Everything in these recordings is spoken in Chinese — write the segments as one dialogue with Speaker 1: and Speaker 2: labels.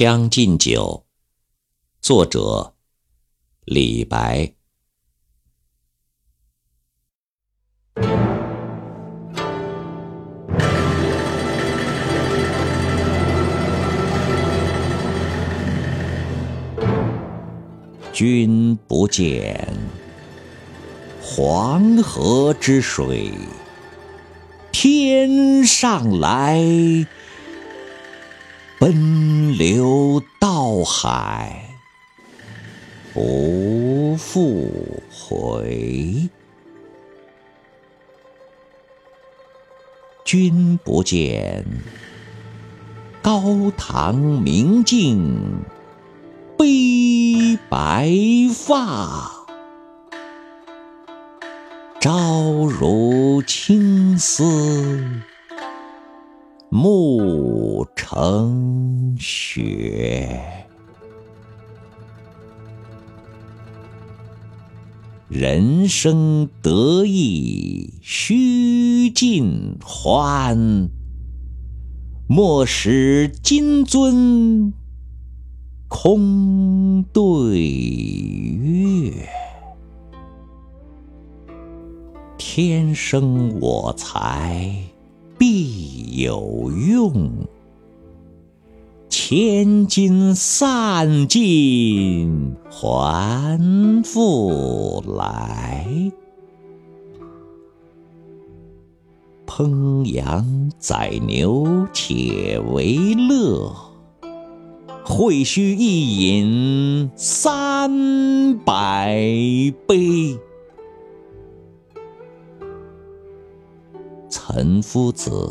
Speaker 1: 《将进酒》作者李白。君不见，黄河之水天上来。奔流到海不复回。君不见，高堂明镜悲白发，朝如青丝。暮成雪，人生得意须尽欢，莫使金樽空对月。天生我材有用，千金散尽还复来。烹羊宰牛且为乐，会须一饮三百杯。岑夫子，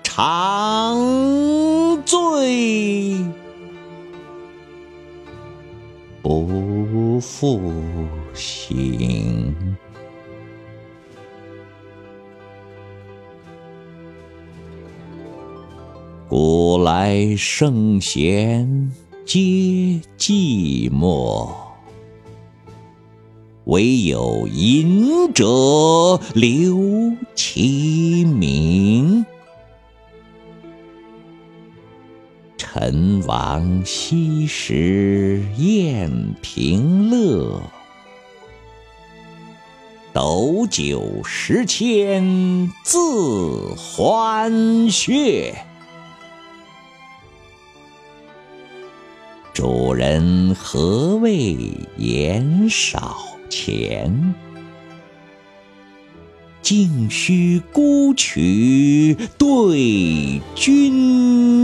Speaker 1: 长醉不复醒。古来圣贤皆寂寞。惟有饮者留其名。陈王昔时宴平乐，斗酒十千恣欢谑。主人何为言少？钱，径须沽取对君